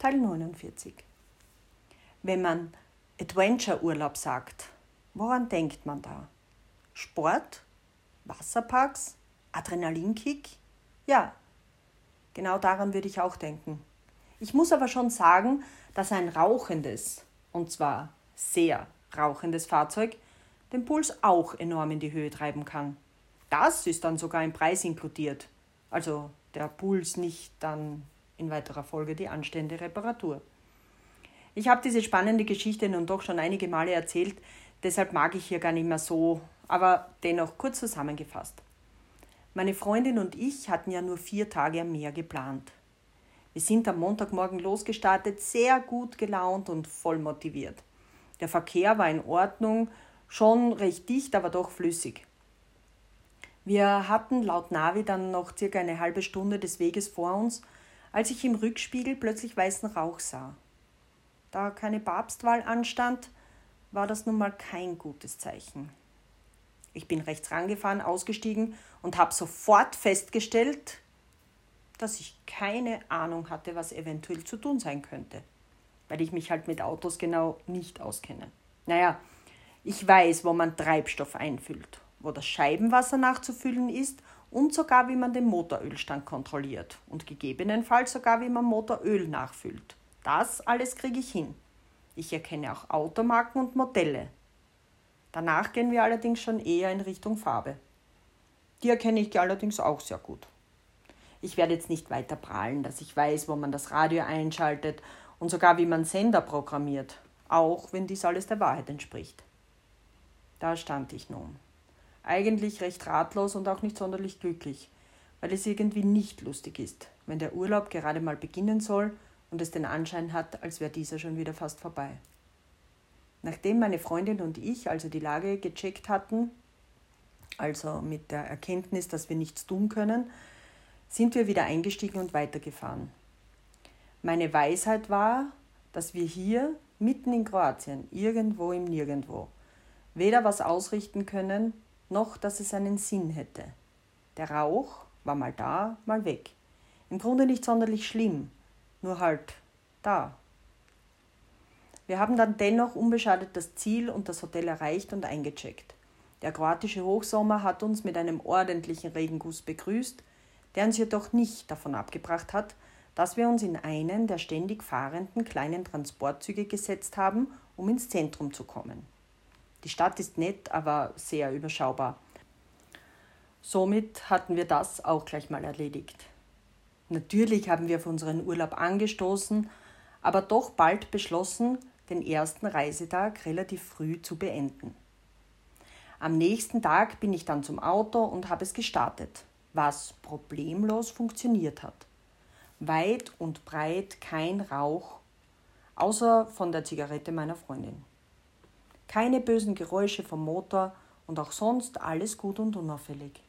Teil 49. Wenn man Adventure-Urlaub sagt, woran denkt man da? Sport? Wasserparks? Adrenalinkick? Ja, genau daran würde ich auch denken. Ich muss aber schon sagen, dass ein rauchendes, und zwar sehr rauchendes Fahrzeug, den Puls auch enorm in die Höhe treiben kann. Das ist dann sogar im Preis inkludiert. Also der Puls nicht dann in weiterer Folge die anstehende Reparatur. Ich habe diese spannende Geschichte nun doch schon einige Male erzählt, deshalb mag ich hier gar nicht mehr so, aber dennoch kurz zusammengefasst. Meine Freundin und ich hatten ja nur vier Tage am Meer geplant. Wir sind am Montagmorgen losgestartet, sehr gut gelaunt und voll motiviert. Der Verkehr war in Ordnung, schon recht dicht, aber doch flüssig. Wir hatten laut Navi dann noch circa eine halbe Stunde des Weges vor uns, als ich im Rückspiegel plötzlich weißen Rauch sah. Da keine Papstwahl anstand, war das nun mal kein gutes Zeichen. Ich bin rechts rangefahren, ausgestiegen und habe sofort festgestellt, dass ich keine Ahnung hatte, was eventuell zu tun sein könnte, weil ich mich halt mit Autos genau nicht auskenne. Naja, ich weiß, wo man Treibstoff einfüllt, wo das Scheibenwasser nachzufüllen ist und sogar wie man den Motorölstand kontrolliert und gegebenenfalls sogar wie man Motoröl nachfüllt. Das alles kriege ich hin. Ich erkenne auch Automarken und Modelle. Danach gehen wir allerdings schon eher in Richtung Farbe. Die erkenne ich allerdings auch sehr gut. Ich werde jetzt nicht weiter prahlen, dass ich weiß, wo man das Radio einschaltet und sogar wie man Sender programmiert, auch wenn dies alles der Wahrheit entspricht. Da stand ich nun. Eigentlich recht ratlos und auch nicht sonderlich glücklich, weil es irgendwie nicht lustig ist, wenn der Urlaub gerade mal beginnen soll und es den Anschein hat, als wäre dieser schon wieder fast vorbei. Nachdem meine Freundin und ich also die Lage gecheckt hatten, also mit der Erkenntnis, dass wir nichts tun können, sind wir wieder eingestiegen und weitergefahren. Meine Weisheit war, dass wir hier mitten in Kroatien, irgendwo im Nirgendwo, weder was ausrichten können, noch dass es einen Sinn hätte. Der Rauch war mal da, mal weg. Im Grunde nicht sonderlich schlimm, nur halt da. Wir haben dann dennoch unbeschadet das Ziel und das Hotel erreicht und eingecheckt. Der kroatische Hochsommer hat uns mit einem ordentlichen Regenguss begrüßt, der uns jedoch nicht davon abgebracht hat, dass wir uns in einen der ständig fahrenden kleinen Transportzüge gesetzt haben, um ins Zentrum zu kommen. Die Stadt ist nett, aber sehr überschaubar. Somit hatten wir das auch gleich mal erledigt. Natürlich haben wir auf unseren Urlaub angestoßen, aber doch bald beschlossen, den ersten Reisetag relativ früh zu beenden. Am nächsten Tag bin ich dann zum Auto und habe es gestartet was problemlos funktioniert hat. Weit und breit kein Rauch, außer von der Zigarette meiner Freundin. Keine bösen Geräusche vom Motor und auch sonst alles gut und unauffällig.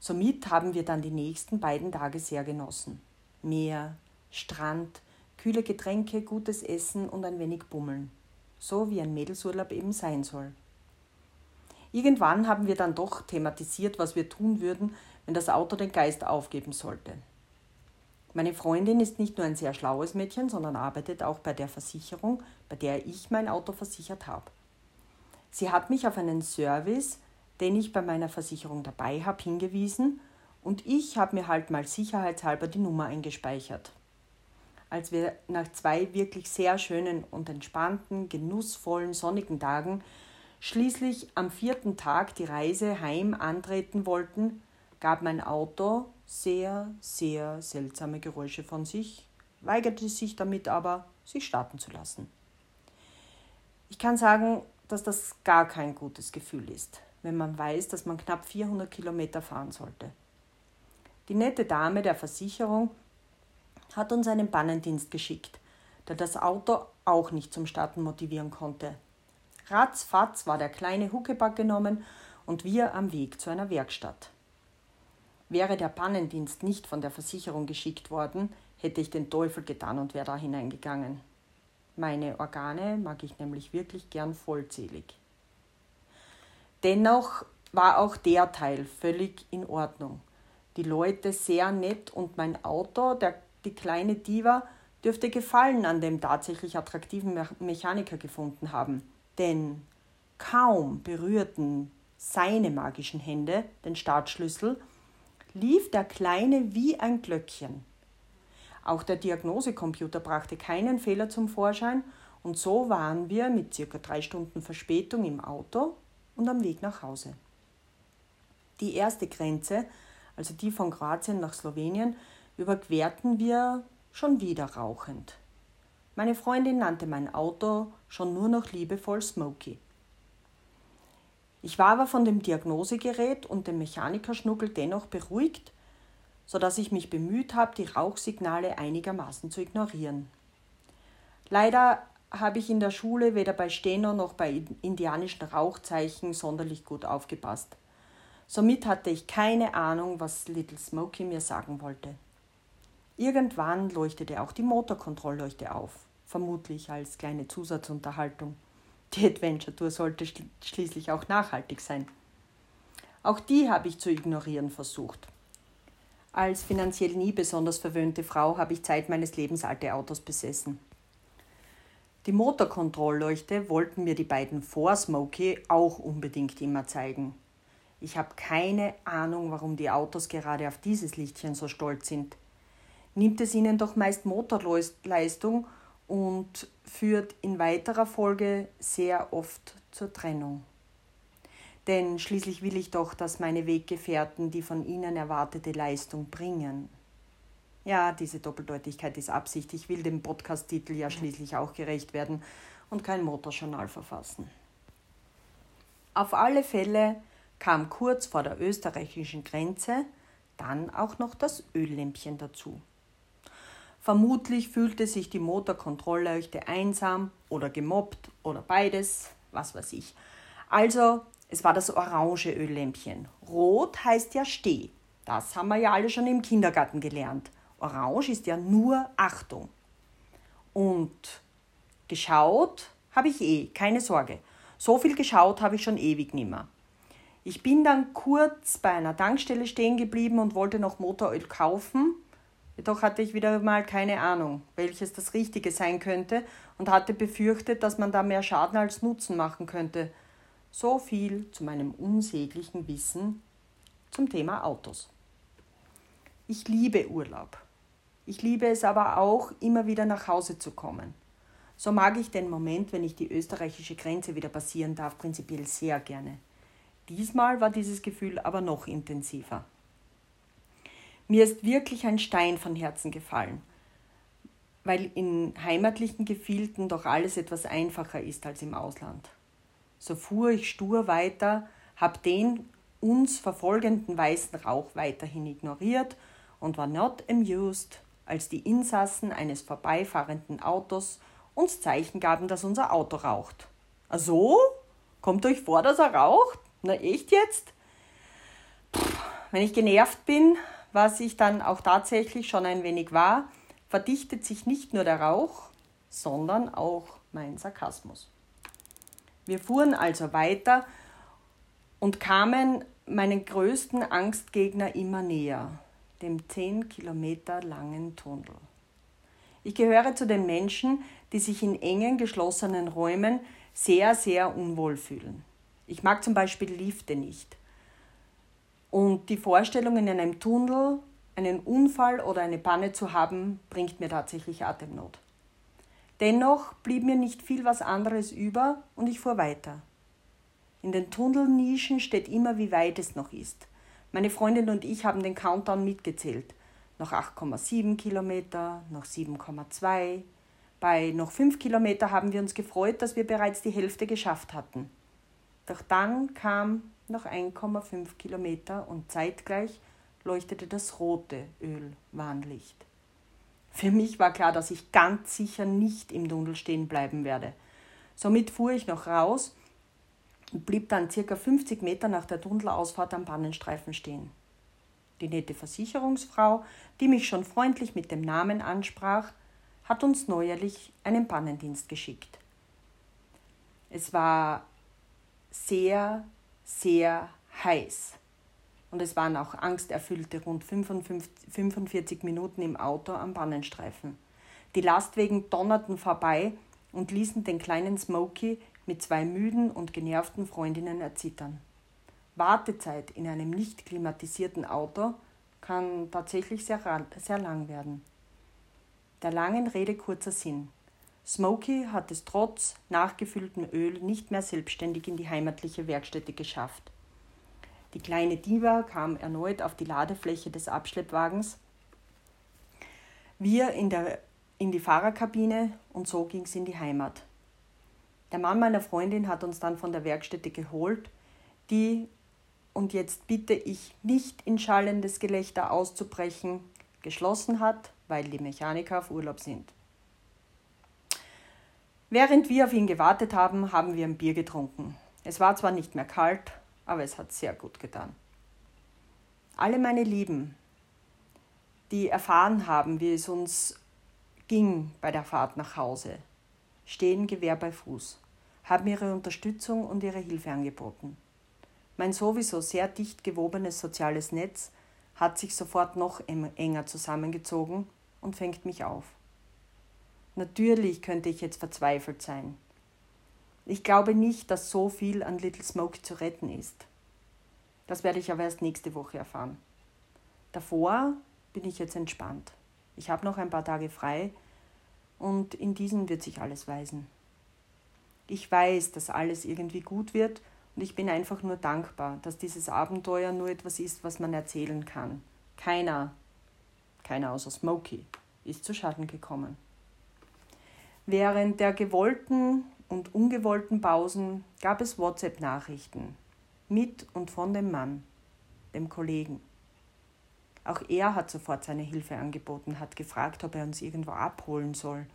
Somit haben wir dann die nächsten beiden Tage sehr genossen. Meer, Strand, kühle Getränke, gutes Essen und ein wenig Bummeln. So wie ein Mädelsurlaub eben sein soll. Irgendwann haben wir dann doch thematisiert, was wir tun würden, wenn das Auto den Geist aufgeben sollte. Meine Freundin ist nicht nur ein sehr schlaues Mädchen, sondern arbeitet auch bei der Versicherung, bei der ich mein Auto versichert habe. Sie hat mich auf einen Service, den ich bei meiner Versicherung dabei habe, hingewiesen und ich habe mir halt mal sicherheitshalber die Nummer eingespeichert. Als wir nach zwei wirklich sehr schönen und entspannten, genussvollen, sonnigen Tagen schließlich am vierten Tag die Reise heim antreten wollten, gab mein Auto sehr, sehr seltsame Geräusche von sich, weigerte sich damit aber, sich starten zu lassen. Ich kann sagen, dass das gar kein gutes Gefühl ist, wenn man weiß, dass man knapp 400 Kilometer fahren sollte. Die nette Dame der Versicherung hat uns einen Bannendienst geschickt, der das Auto auch nicht zum Starten motivieren konnte. Ratzfatz war der kleine Huckepack genommen und wir am Weg zu einer Werkstatt. Wäre der Pannendienst nicht von der Versicherung geschickt worden, hätte ich den Teufel getan und wäre da hineingegangen. Meine Organe mag ich nämlich wirklich gern vollzählig. Dennoch war auch der Teil völlig in Ordnung. Die Leute sehr nett und mein Auto, der, die kleine Diva, dürfte Gefallen an dem tatsächlich attraktiven Mechaniker gefunden haben, denn kaum berührten seine magischen Hände den Startschlüssel, lief der Kleine wie ein Glöckchen. Auch der Diagnosecomputer brachte keinen Fehler zum Vorschein und so waren wir mit circa drei Stunden Verspätung im Auto und am Weg nach Hause. Die erste Grenze, also die von Kroatien nach Slowenien, überquerten wir schon wieder rauchend. Meine Freundin nannte mein Auto schon nur noch liebevoll Smokey. Ich war aber von dem Diagnosegerät und dem Mechanikerschnuckel dennoch beruhigt, so dass ich mich bemüht habe, die Rauchsignale einigermaßen zu ignorieren. Leider habe ich in der Schule weder bei Steno noch bei indianischen Rauchzeichen sonderlich gut aufgepasst. Somit hatte ich keine Ahnung, was Little Smokey mir sagen wollte. Irgendwann leuchtete auch die Motorkontrollleuchte auf, vermutlich als kleine Zusatzunterhaltung. Die Adventure Tour sollte schließlich auch nachhaltig sein. Auch die habe ich zu ignorieren versucht. Als finanziell nie besonders verwöhnte Frau habe ich Zeit meines Lebens alte Autos besessen. Die Motorkontrollleuchte wollten mir die beiden vor Smokey auch unbedingt immer zeigen. Ich habe keine Ahnung, warum die Autos gerade auf dieses Lichtchen so stolz sind. Nimmt es ihnen doch meist Motorleistung und führt in weiterer Folge sehr oft zur Trennung. Denn schließlich will ich doch, dass meine Weggefährten die von ihnen erwartete Leistung bringen. Ja, diese Doppeldeutigkeit ist Absicht. Ich will dem Podcast-Titel ja schließlich auch gerecht werden und kein Motorjournal verfassen. Auf alle Fälle kam kurz vor der österreichischen Grenze dann auch noch das Öllämpchen dazu. Vermutlich fühlte sich die Motorkontrollleuchte einsam oder gemobbt oder beides, was weiß ich. Also, es war das orange Öllämpchen. Rot heißt ja Steh. Das haben wir ja alle schon im Kindergarten gelernt. Orange ist ja nur Achtung. Und geschaut habe ich eh, keine Sorge. So viel geschaut habe ich schon ewig nimmer. Ich bin dann kurz bei einer Tankstelle stehen geblieben und wollte noch Motoröl kaufen Jedoch hatte ich wieder mal keine Ahnung, welches das Richtige sein könnte und hatte befürchtet, dass man da mehr Schaden als Nutzen machen könnte. So viel zu meinem unsäglichen Wissen zum Thema Autos. Ich liebe Urlaub. Ich liebe es aber auch, immer wieder nach Hause zu kommen. So mag ich den Moment, wenn ich die österreichische Grenze wieder passieren darf, prinzipiell sehr gerne. Diesmal war dieses Gefühl aber noch intensiver. Mir ist wirklich ein Stein von Herzen gefallen, weil in heimatlichen Gefilden doch alles etwas einfacher ist als im Ausland. So fuhr ich stur weiter, hab den uns verfolgenden weißen Rauch weiterhin ignoriert und war not amused, als die Insassen eines vorbeifahrenden Autos uns Zeichen gaben, dass unser Auto raucht. Ah so? Kommt euch vor, dass er raucht? Na echt jetzt? Pff, wenn ich genervt bin, was ich dann auch tatsächlich schon ein wenig war, verdichtet sich nicht nur der Rauch, sondern auch mein Sarkasmus. Wir fuhren also weiter und kamen meinen größten Angstgegner immer näher, dem 10 Kilometer langen Tunnel. Ich gehöre zu den Menschen, die sich in engen, geschlossenen Räumen sehr, sehr unwohl fühlen. Ich mag zum Beispiel Lifte nicht. Und die Vorstellung, in einem Tunnel einen Unfall oder eine Panne zu haben, bringt mir tatsächlich Atemnot. Dennoch blieb mir nicht viel was anderes über und ich fuhr weiter. In den Tunnelnischen steht immer, wie weit es noch ist. Meine Freundin und ich haben den Countdown mitgezählt. Noch 8,7 Kilometer, noch 7,2. Bei noch 5 Kilometer haben wir uns gefreut, dass wir bereits die Hälfte geschafft hatten. Doch dann kam noch 1,5 Kilometer und zeitgleich leuchtete das rote Ölwarnlicht. Für mich war klar, dass ich ganz sicher nicht im Tunnel stehen bleiben werde. Somit fuhr ich noch raus und blieb dann circa 50 Meter nach der Tunnelausfahrt am Pannenstreifen stehen. Die nette Versicherungsfrau, die mich schon freundlich mit dem Namen ansprach, hat uns neuerlich einen Pannendienst geschickt. Es war sehr sehr heiß. Und es waren auch angsterfüllte rund 45 Minuten im Auto am Bannenstreifen. Die Lastwagen donnerten vorbei und ließen den kleinen Smokey mit zwei müden und genervten Freundinnen erzittern. Wartezeit in einem nicht klimatisierten Auto kann tatsächlich sehr, sehr lang werden. Der langen Rede kurzer Sinn. Smokey hat es trotz nachgefülltem Öl nicht mehr selbstständig in die heimatliche Werkstätte geschafft. Die kleine Diva kam erneut auf die Ladefläche des Abschleppwagens, wir in, der, in die Fahrerkabine und so ging es in die Heimat. Der Mann meiner Freundin hat uns dann von der Werkstätte geholt, die, und jetzt bitte ich nicht in schallendes Gelächter auszubrechen, geschlossen hat, weil die Mechaniker auf Urlaub sind. Während wir auf ihn gewartet haben, haben wir ein Bier getrunken. Es war zwar nicht mehr kalt, aber es hat sehr gut getan. Alle meine Lieben, die erfahren haben, wie es uns ging bei der Fahrt nach Hause, stehen Gewehr bei Fuß, haben ihre Unterstützung und ihre Hilfe angeboten. Mein sowieso sehr dicht gewobenes soziales Netz hat sich sofort noch enger zusammengezogen und fängt mich auf. Natürlich könnte ich jetzt verzweifelt sein. Ich glaube nicht, dass so viel an Little Smoke zu retten ist. Das werde ich aber erst nächste Woche erfahren. Davor bin ich jetzt entspannt. Ich habe noch ein paar Tage frei und in diesen wird sich alles weisen. Ich weiß, dass alles irgendwie gut wird und ich bin einfach nur dankbar, dass dieses Abenteuer nur etwas ist, was man erzählen kann. Keiner, keiner außer Smokey, ist zu Schaden gekommen. Während der gewollten und ungewollten Pausen gab es WhatsApp-Nachrichten mit und von dem Mann, dem Kollegen. Auch er hat sofort seine Hilfe angeboten, hat gefragt, ob er uns irgendwo abholen soll,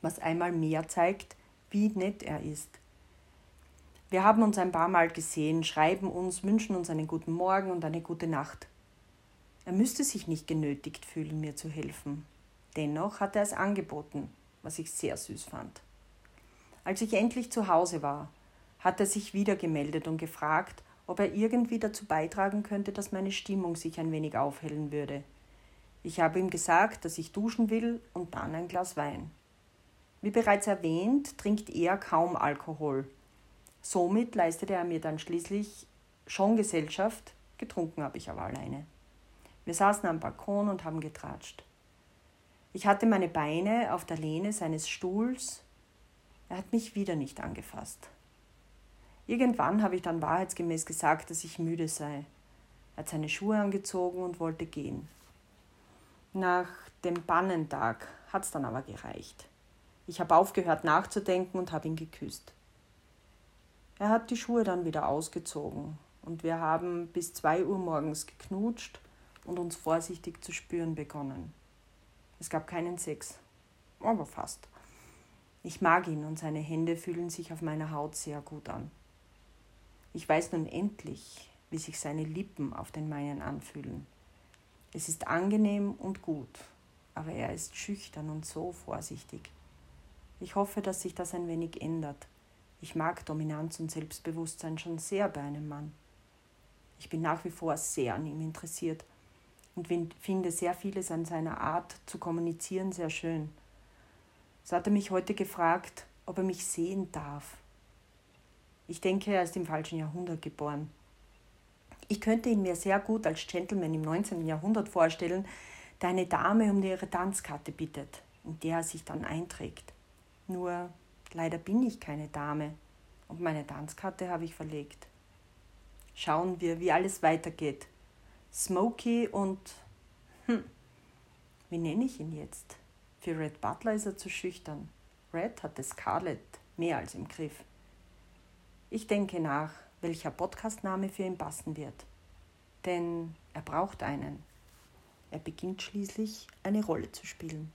was einmal mehr zeigt, wie nett er ist. Wir haben uns ein paar Mal gesehen, schreiben uns, wünschen uns einen guten Morgen und eine gute Nacht. Er müsste sich nicht genötigt fühlen, mir zu helfen. Dennoch hat er es angeboten, was ich sehr süß fand. Als ich endlich zu Hause war, hat er sich wieder gemeldet und gefragt, ob er irgendwie dazu beitragen könnte, dass meine Stimmung sich ein wenig aufhellen würde. Ich habe ihm gesagt, dass ich duschen will und dann ein Glas Wein. Wie bereits erwähnt, trinkt er kaum Alkohol. Somit leistete er mir dann schließlich schon Gesellschaft, getrunken habe ich aber alleine. Wir saßen am Balkon und haben getratscht. Ich hatte meine Beine auf der Lehne seines Stuhls. Er hat mich wieder nicht angefasst. Irgendwann habe ich dann wahrheitsgemäß gesagt, dass ich müde sei. Er hat seine Schuhe angezogen und wollte gehen. Nach dem Bannentag hat es dann aber gereicht. Ich habe aufgehört nachzudenken und habe ihn geküsst. Er hat die Schuhe dann wieder ausgezogen und wir haben bis zwei Uhr morgens geknutscht und uns vorsichtig zu spüren begonnen. Es gab keinen Sex, aber fast. Ich mag ihn und seine Hände fühlen sich auf meiner Haut sehr gut an. Ich weiß nun endlich, wie sich seine Lippen auf den meinen anfühlen. Es ist angenehm und gut, aber er ist schüchtern und so vorsichtig. Ich hoffe, dass sich das ein wenig ändert. Ich mag Dominanz und Selbstbewusstsein schon sehr bei einem Mann. Ich bin nach wie vor sehr an ihm interessiert und finde sehr vieles an seiner Art zu kommunizieren sehr schön. So hat er mich heute gefragt, ob er mich sehen darf. Ich denke, er ist im falschen Jahrhundert geboren. Ich könnte ihn mir sehr gut als Gentleman im 19. Jahrhundert vorstellen, der eine Dame um ihre Tanzkarte bittet, in der er sich dann einträgt. Nur leider bin ich keine Dame und meine Tanzkarte habe ich verlegt. Schauen wir, wie alles weitergeht. Smokey und hm, wie nenne ich ihn jetzt? Für Red Butler ist er zu schüchtern. Red hatte Scarlett mehr als im Griff. Ich denke nach, welcher Podcastname für ihn passen wird. Denn er braucht einen. Er beginnt schließlich eine Rolle zu spielen.